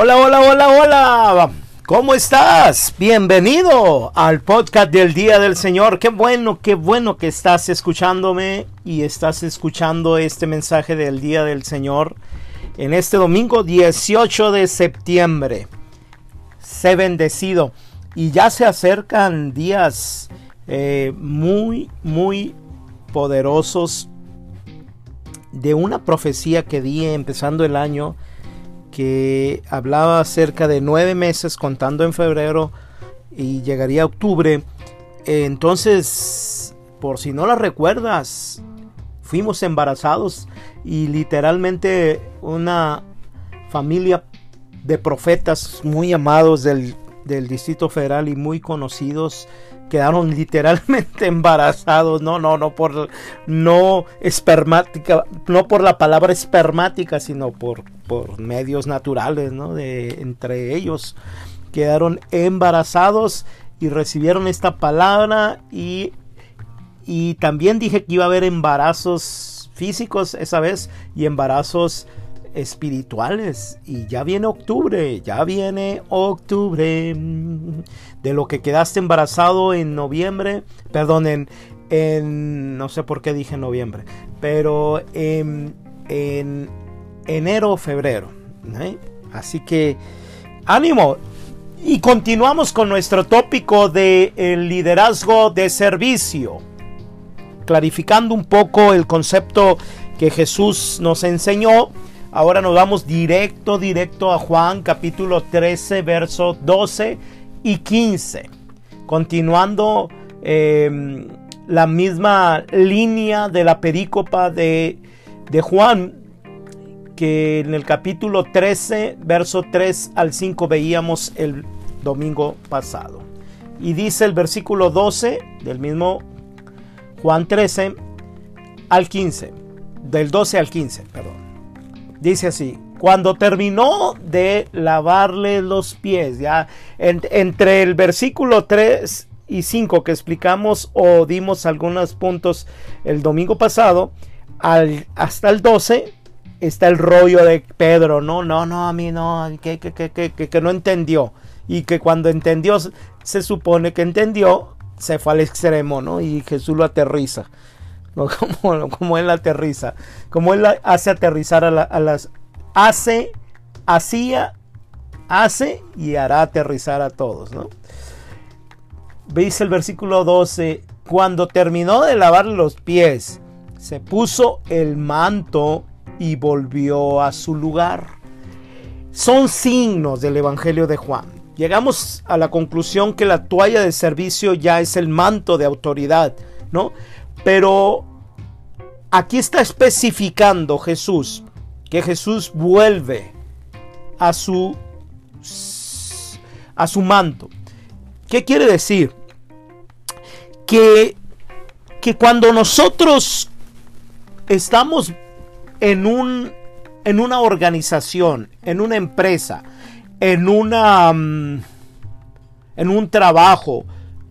Hola, hola, hola, hola. ¿Cómo estás? Bienvenido al podcast del Día del Señor. Qué bueno, qué bueno que estás escuchándome y estás escuchando este mensaje del Día del Señor en este domingo 18 de septiembre. Sé bendecido. Y ya se acercan días eh, muy, muy poderosos de una profecía que di empezando el año que hablaba acerca de nueve meses contando en febrero y llegaría octubre. Entonces, por si no la recuerdas, fuimos embarazados y literalmente una familia de profetas muy amados del, del Distrito Federal y muy conocidos quedaron literalmente embarazados, no, no, no por no espermática, no por la palabra espermática, sino por, por medios naturales, ¿no? De entre ellos quedaron embarazados y recibieron esta palabra y y también dije que iba a haber embarazos físicos esa vez y embarazos espirituales. Y ya viene octubre, ya viene octubre. De lo que quedaste embarazado en noviembre, perdón, en, en no sé por qué dije noviembre, pero en, en enero o febrero. ¿eh? Así que ánimo. Y continuamos con nuestro tópico de el liderazgo de servicio, clarificando un poco el concepto que Jesús nos enseñó Ahora nos vamos directo, directo a Juan capítulo 13, versos 12 y 15. Continuando em, la misma línea de la perícopa de, de Juan, que en el capítulo 13, verso 3 al 5 veíamos el domingo pasado. Y dice el versículo 12 del mismo Juan 13 al 15, del 12 al 15, perdón. Dice así, cuando terminó de lavarle los pies, ya entre el versículo 3 y 5 que explicamos o dimos algunos puntos el domingo pasado, al, hasta el 12 está el rollo de Pedro, no, no, no, a mí no, que, que, que, que, que no entendió. Y que cuando entendió, se supone que entendió, se fue al extremo, ¿no? Y Jesús lo aterriza. Como, él aterriza, como él hace aterrizar a, las, hace, hacía, hace y hará aterrizar a todos, ¿no? Veis el versículo 12, cuando terminó de lavar los pies, se puso el manto y volvió a su lugar. Son signos del Evangelio de Juan. Llegamos a la conclusión que la toalla de servicio ya es el manto de autoridad, ¿no? Pero aquí está especificando Jesús que Jesús vuelve a su a su manto. ¿Qué quiere decir? Que, que cuando nosotros estamos en, un, en una organización, en una empresa, en, una, mm, en un trabajo,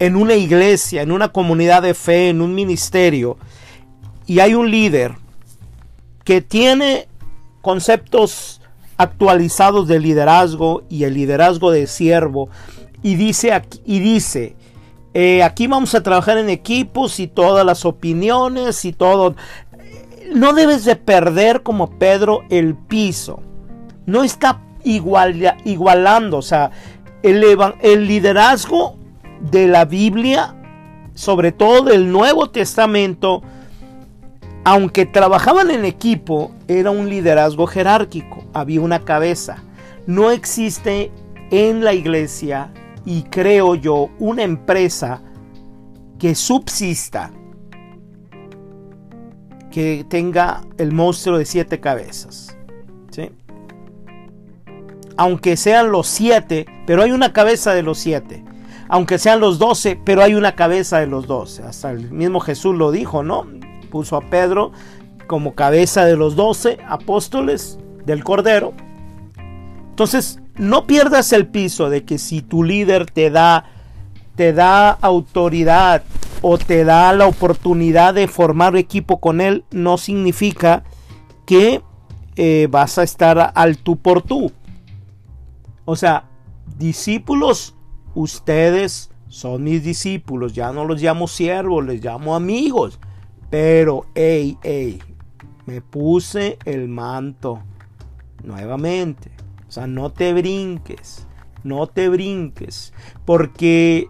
en una iglesia, en una comunidad de fe, en un ministerio, y hay un líder que tiene conceptos actualizados de liderazgo y el liderazgo de siervo, y dice, aquí, y dice eh, aquí vamos a trabajar en equipos y todas las opiniones y todo. No debes de perder como Pedro el piso. No está igual, igualando. O sea, el, el liderazgo de la Biblia, sobre todo del Nuevo Testamento, aunque trabajaban en equipo, era un liderazgo jerárquico, había una cabeza. No existe en la iglesia, y creo yo, una empresa que subsista, que tenga el monstruo de siete cabezas. ¿sí? Aunque sean los siete, pero hay una cabeza de los siete aunque sean los doce, pero hay una cabeza de los doce. Hasta el mismo Jesús lo dijo, ¿no? Puso a Pedro como cabeza de los doce apóstoles del Cordero. Entonces, no pierdas el piso de que si tu líder te da, te da autoridad o te da la oportunidad de formar equipo con él, no significa que eh, vas a estar al tú por tú. O sea, discípulos, ustedes son mis discípulos, ya no los llamo siervos, les llamo amigos. Pero, hey, hey, me puse el manto nuevamente. O sea, no te brinques, no te brinques, porque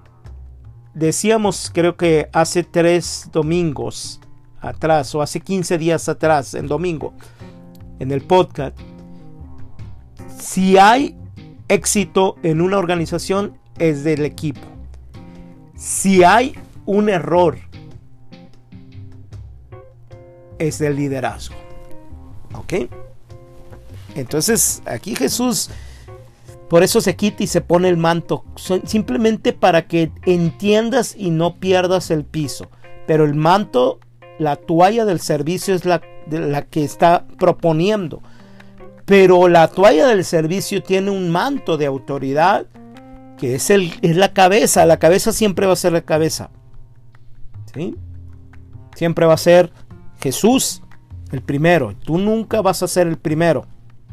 decíamos, creo que hace tres domingos atrás, o hace 15 días atrás, en domingo, en el podcast, si hay éxito en una organización es del equipo. Si hay un error, es del liderazgo. ¿Ok? Entonces aquí Jesús por eso se quita y se pone el manto, simplemente para que entiendas y no pierdas el piso. Pero el manto, la toalla del servicio es la, la que está proponiendo. Pero la toalla del servicio tiene un manto de autoridad que es, el, es la cabeza. La cabeza siempre va a ser la cabeza. ¿Sí? Siempre va a ser Jesús el primero. Tú nunca vas a ser el primero.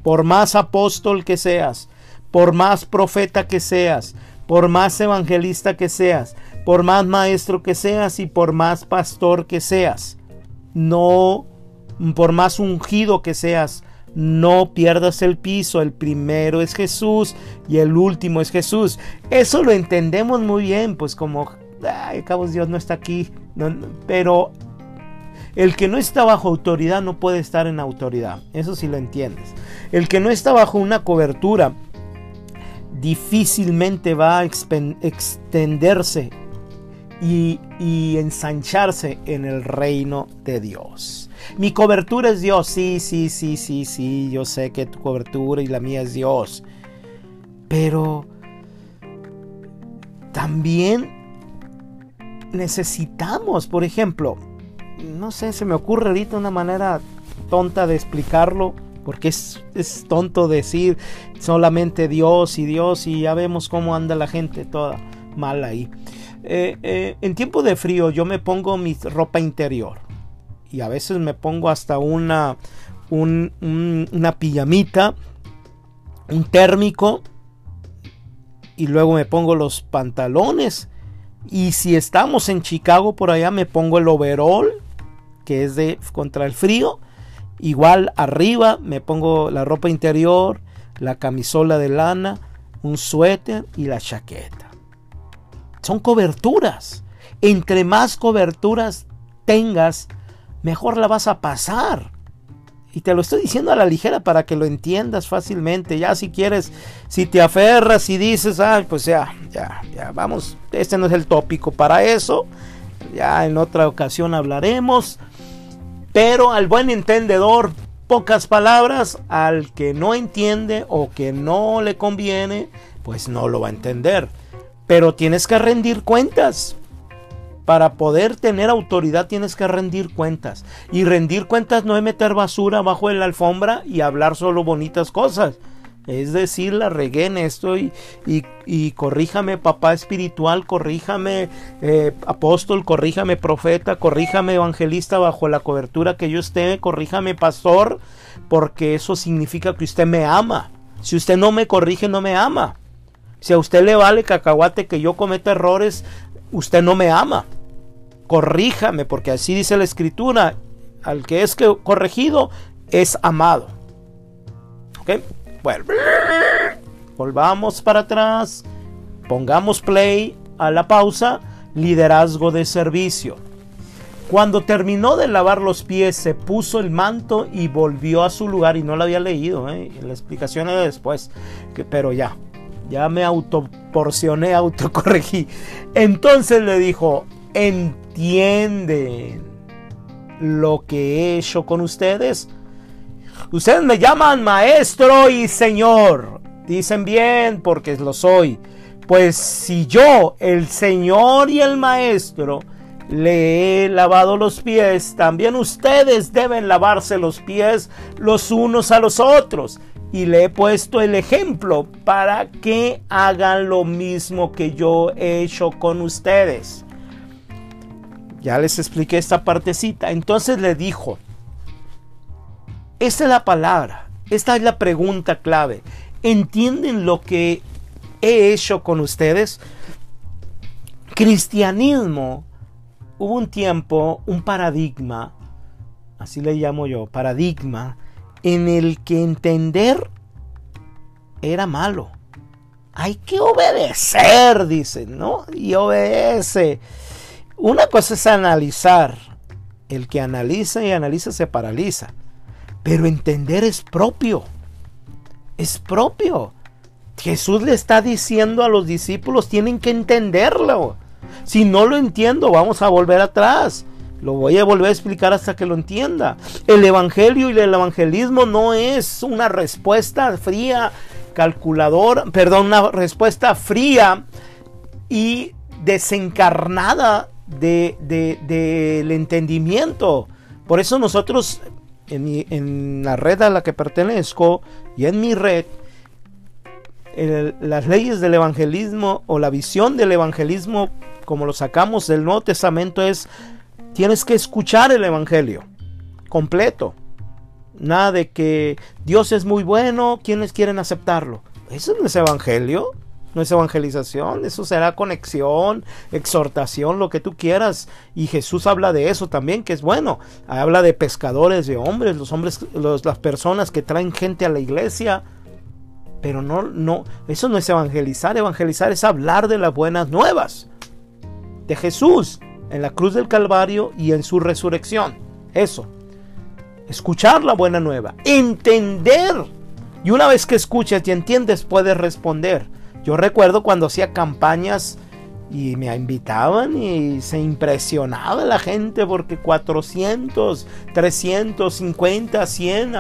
Por más apóstol que seas, por más profeta que seas, por más evangelista que seas, por más maestro que seas y por más pastor que seas. No, por más ungido que seas, no pierdas el piso. El primero es Jesús y el último es Jesús. Eso lo entendemos muy bien, pues como, ay, cabos, Dios no está aquí. pero el que no está bajo autoridad no puede estar en autoridad. Eso sí lo entiendes. El que no está bajo una cobertura difícilmente va a extenderse y, ensancharse en el reino de Dios. Mi cobertura es Dios, sí, sí, sí, sí, sí, yo sé que tu cobertura y la mía es Dios. Pero también necesitamos, por ejemplo, no sé, se me ocurre ahorita una manera tonta de explicarlo, porque es, tonto decir solamente Dios y Dios y ya vemos cómo anda la gente toda mal ahí. Eh, eh, en tiempo de frío yo me pongo mi ropa interior y a veces me pongo hasta una, una pijamita, un térmico y luego me pongo los pantalones. Y si estamos en Chicago por allá me pongo el overall que es de contra el frío Igual arriba me pongo la ropa interior, la camisola de lana, un suéter y la chaqueta. Son coberturas. Entre más coberturas tengas, mejor la vas a pasar. Y te lo estoy diciendo a la ligera para que lo entiendas fácilmente. Ya si quieres, si te aferras y dices, ah, pues ya, ya, ya, vamos, este no es el tópico para eso. Ya en otra ocasión hablaremos. Pero al buen entendedor, pocas palabras, al que no entiende o que no le conviene, pues no lo va a entender. Pero tienes que rendir cuentas. Para poder tener autoridad tienes que rendir cuentas. Y rendir cuentas no es meter basura bajo la alfombra y hablar solo bonitas cosas. Es decir, la regué en esto y, corríjame papá espiritual, corríjame eh, apóstol, corríjame profeta, corríjame evangelista bajo la cobertura que yo esté, corríjame pastor, porque eso significa que usted me ama. Si usted no me corrige, no me ama. Si a usted le vale cacahuate que yo cometa errores, usted no me ama. Corríjame, porque así dice la escritura. Al que es corregido es amado. ¿Ok? Bueno, volvamos para atrás, pongamos play a la pausa, liderazgo de servicio. Cuando terminó de lavar los pies, se puso el manto y volvió a su lugar. Y no lo había leído, ¿eh? la explicación era después. pero ya, ya me autoporcioné, autocorregí. Entonces le dijo: ¿Entienden lo que he hecho con ustedes? Ustedes me llaman maestro y señor. Dicen bien porque lo soy. Pues si yo, el señor y el maestro, le he lavado los pies, también ustedes deben lavarse los pies los unos a los otros. Y le he puesto el ejemplo para que hagan lo mismo que yo he hecho con ustedes. Ya les expliqué esta partecita. Entonces le dijo, esta es la palabra, esta es la pregunta clave. ¿Entienden lo que he hecho con ustedes? Cristianismo, hubo un tiempo, un paradigma, así le llamo yo, paradigma, en el que entender era malo. Hay que obedecer, dicen, ¿no? Y obedece. Una cosa es analizar. El que analiza y analiza se paraliza. Pero entender es propio. Es propio. Jesús le está diciendo a los discípulos, tienen que entenderlo. Si no lo entiendo, vamos a volver atrás. Lo voy a volver a explicar hasta que lo entienda. El Evangelio y el evangelismo no es una respuesta fría, calculadora, perdón, una respuesta fría y desencarnada del de, entendimiento. Por eso nosotros en, en, la red a la que pertenezco y en mi red, las leyes del evangelismo o la visión del evangelismo como lo sacamos del Nuevo Testamento es Tienes que escuchar el Evangelio completo. Nada de que Dios es muy bueno, quienes quieren aceptarlo. Eso no es Evangelio, no es evangelización, eso será conexión, exhortación, lo que tú quieras. Y Jesús habla de eso también, que es bueno. Habla de pescadores de hombres, los hombres, las personas que traen gente a la iglesia. Pero no, no, eso no es evangelizar. Evangelizar es hablar de las buenas nuevas de Jesús en la cruz del Calvario y en su resurrección. Eso. Escuchar la buena nueva. Entender. Y una vez que escuchas y entiendes, puedes responder. Yo recuerdo cuando hacía campañas y me invitaban y se impresionaba la gente porque 400, 350, 100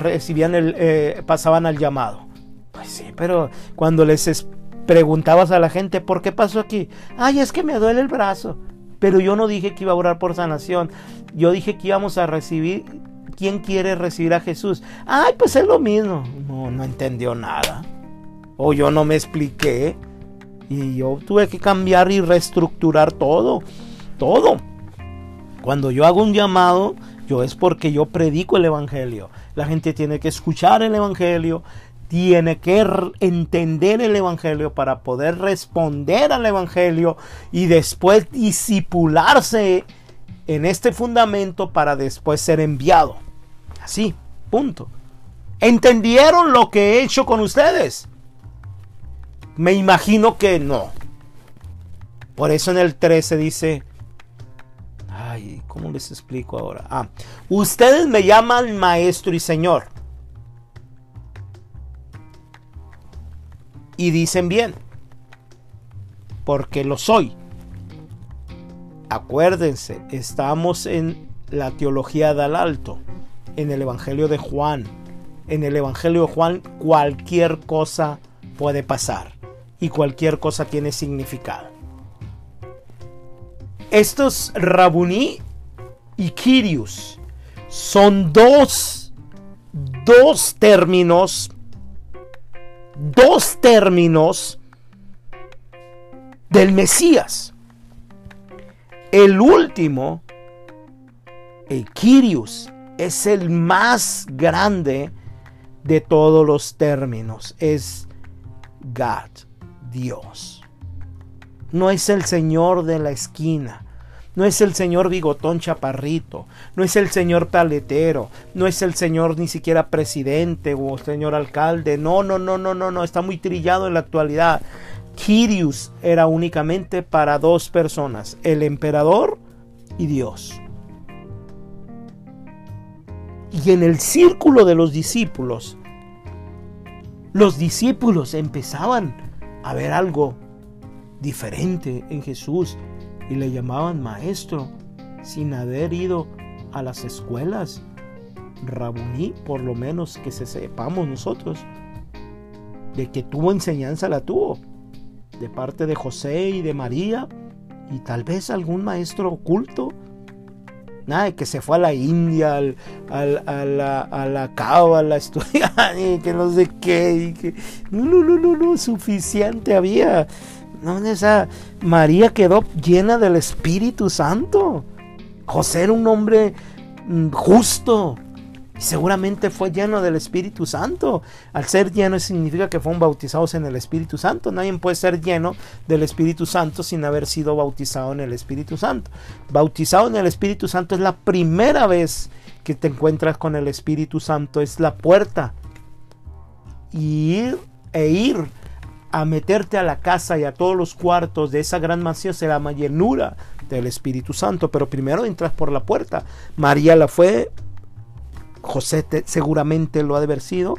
recibían el, eh, pasaban al llamado. Pues sí, pero cuando les preguntabas a la gente, ¿por qué pasó aquí? Ay, es que me duele el brazo. Pero yo no dije que iba a orar por sanación. Yo dije que íbamos a recibir. ¿Quién quiere recibir a Jesús? Ay, pues es lo mismo. No, no entendió nada. O yo no me expliqué. Y yo tuve que cambiar y reestructurar todo. Todo. Cuando yo hago un llamado, yo es porque yo predico el Evangelio. La gente tiene que escuchar el Evangelio, tiene que entender el Evangelio para poder responder al Evangelio y después disipularse en este fundamento para después ser enviado. Así, punto. ¿Entendieron lo que he hecho con ustedes? Me imagino que no. Por eso en el 13 dice, ay, ¿cómo les explico ahora? Ah, ustedes me llaman maestro y señor. y dicen bien, porque lo soy. Acuérdense, estamos en la teología del alto, en el Evangelio de Juan. En el Evangelio de Juan cualquier cosa puede pasar y cualquier cosa tiene significado. Estos Rabuní y Kirius son dos, dos términos dos términos del Mesías. El último, el Kyrios, es el más grande de todos los términos. Es God, Dios. No es el Señor de la esquina. No es el señor bigotón chaparrito, no es el señor paletero, no es el señor ni siquiera presidente o señor alcalde. No, no, no, no, no, no, está muy trillado en la actualidad. Kyrios era únicamente para dos personas, el emperador y Dios. Y en el círculo de los discípulos, los discípulos empezaban a ver algo diferente en Jesús y le llamaban maestro sin haber ido a las escuelas. Rabuní, por lo menos que se sepamos nosotros, de que tuvo enseñanza la tuvo, de parte de José y de María, y tal vez algún maestro oculto. Nada, que se fue a la India, al, a la, a la Cábala a estudiar, y que no sé qué, que no, no, no, no, suficiente había. No, esa María quedó llena del Espíritu Santo. José era un hombre mm, Seguramente fue lleno del Espíritu Santo. Al ser lleno significa que fueron bautizados en el Espíritu Santo. Nadie puede ser lleno del Espíritu Santo sin haber sido bautizado en el Espíritu Santo. Bautizado en el Espíritu Santo es la primera vez que te encuentras con el Espíritu Santo. Es la puerta. Y ir e ir a meterte a la casa y a todos los cuartos de esa gran mansión se llama llenura del Espíritu Santo. Pero primero entras por la puerta. María la fue José seguramente lo ha de haber sido.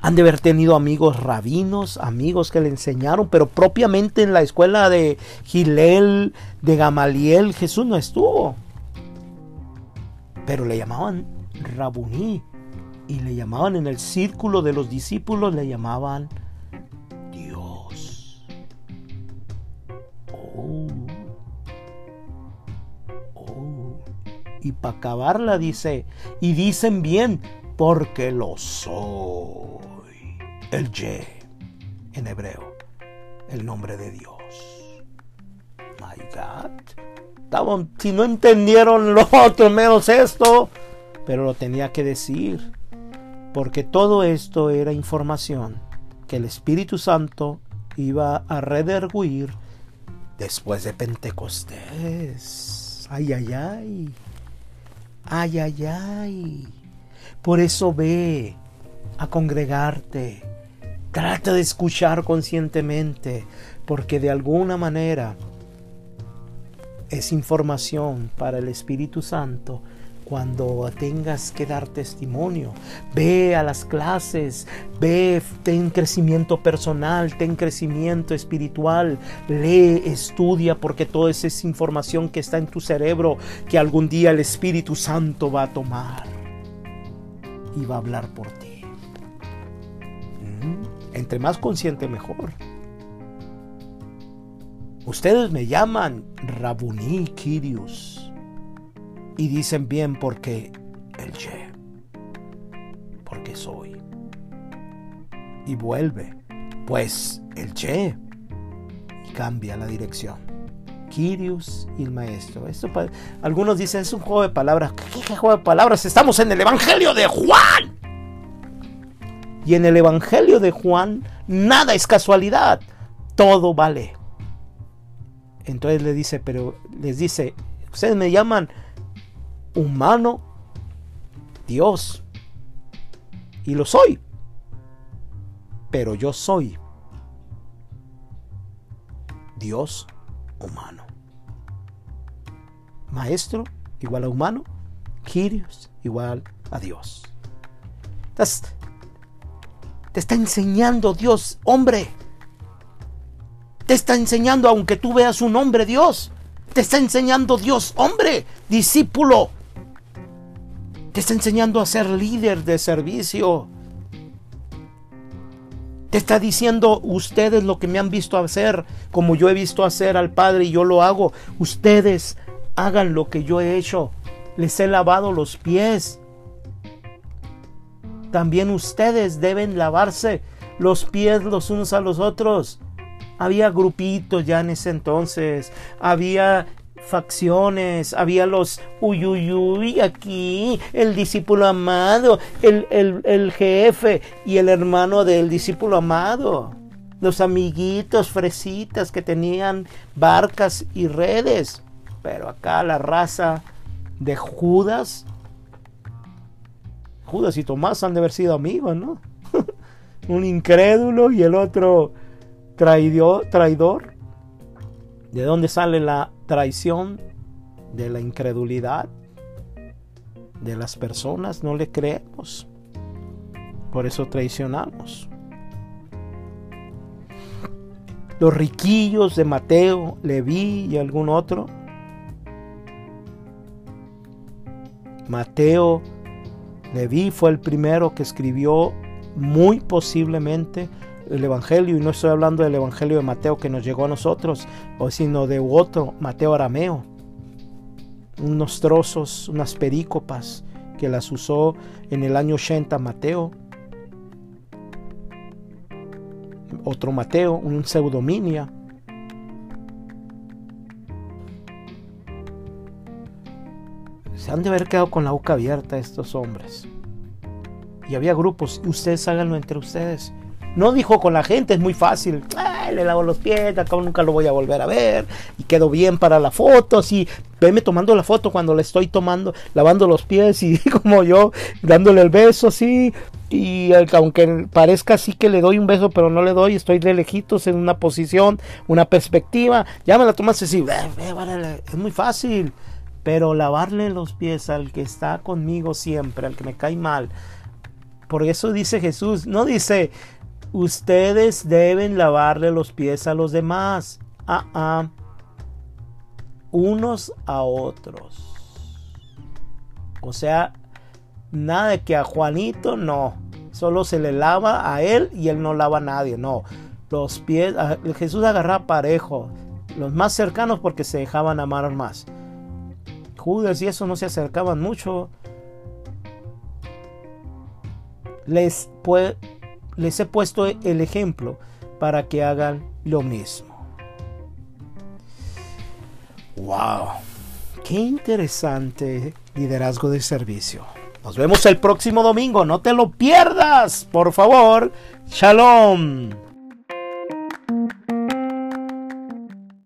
Han de haber tenido amigos rabinos, amigos que le enseñaron, pero propiamente en la escuela de Gilel, de Gamaliel, Jesús no estuvo. Pero le llamaban Rabuní y le llamaban en el círculo de los discípulos, le llamaban y para acabarla dice, y dicen bien, porque lo soy. El Ye, en hebreo, el nombre de Dios. My God. si no entendieron lo otro, menos esto, pero lo tenía que decir, porque todo esto era información que el Espíritu Santo iba a rederguir después de Pentecostés. Ay, ay, ay. Ay, ay, ay. Por eso ve a congregarte. Trata de escuchar conscientemente, porque de alguna manera es información para el Espíritu Santo cuando tengas que dar testimonio. Ve a las clases, ve, ten crecimiento personal, ten crecimiento espiritual, lee, estudia, porque toda esa es información que está en tu cerebro que algún día el Espíritu Santo va a tomar y va a hablar por ti. Mm, entre más consciente, mejor. Ustedes me llaman Rabuní Kirius y dicen bien porque el Ye, porque soy. Y vuelve, pues el Ye, y cambia la dirección. Kirius y el maestro. Esto algunos dicen es un juego de palabras. ¿Qué, ¿Qué, juego de palabras? Estamos en el Evangelio de Juan. Y en el Evangelio de Juan nada es casualidad. Todo vale. Entonces le dice, pero les dice, ustedes me llaman humano Dios. Y lo soy. Pero yo soy Dios humano. Maestro igual a humano. Kyrios igual a Dios. te está enseñando Dios, hombre. Te está enseñando, aunque tú veas un hombre Dios. Te está enseñando Dios, hombre, discípulo. Te está enseñando a ser líder de servicio. Te está diciendo ustedes lo que me han visto hacer, como yo he visto hacer al Padre y yo lo hago. Ustedes hagan lo que yo he hecho. Les he lavado los pies. También ustedes deben lavarse los pies los unos a los otros. Había grupitos ya en ese entonces. Había facciones, había los uyuyuy aquí, el discípulo amado, el, el, jefe y el hermano del discípulo amado, los amiguitos fresitas que tenían barcas y redes, pero acá la raza de Judas, Judas y Tomás han de haber sido amigos, ¿no? Un incrédulo y el otro traidor. ¿De dónde sale la traición, de la incredulidad de las personas, no le creemos. Por eso traicionamos. Los riquillos de Mateo, Leví y algún otro. Mateo, Leví fue el primero que escribió muy posiblemente el Evangelio, y no estoy hablando del Evangelio de Mateo que nos llegó a nosotros, sino de otro, Mateo Arameo, unos trozos, unas perícopas que las usó en el año 80 Mateo, otro Mateo, un pseudominia. Se han de haber quedado con la boca abierta estos hombres. Y había grupos, ustedes háganlo entre ustedes. No dijo con la gente, es muy fácil. le lavo los pies, acá nunca lo voy a volver a ver. Y quedó bien para la foto, así. Veme tomando la foto cuando le estoy tomando, lavando los pies y como yo, dándole el beso así. Y aunque parezca así que le doy un beso, pero no le doy, estoy de lejitos en una posición, una perspectiva. Ya me la tomas así, es muy fácil. Pero lavarle los pies al que está conmigo siempre, al que me cae mal. Por eso dice Jesús, no dice, ustedes deben lavarle los pies a los demás. Ah, ah. Unos a otros. O sea, nada de que a Juanito no. Solo se le lava a él y él no lava a nadie. No. Los pies, Jesús agarraba parejo. Los más cercanos porque se dejaban amar más. Judas y eso no se acercaban mucho. Les, les he puesto el ejemplo para que hagan lo mismo. ¡Wow! ¡Qué interesante liderazgo de servicio! Nos vemos el próximo domingo, no te lo pierdas, por favor. Shalom.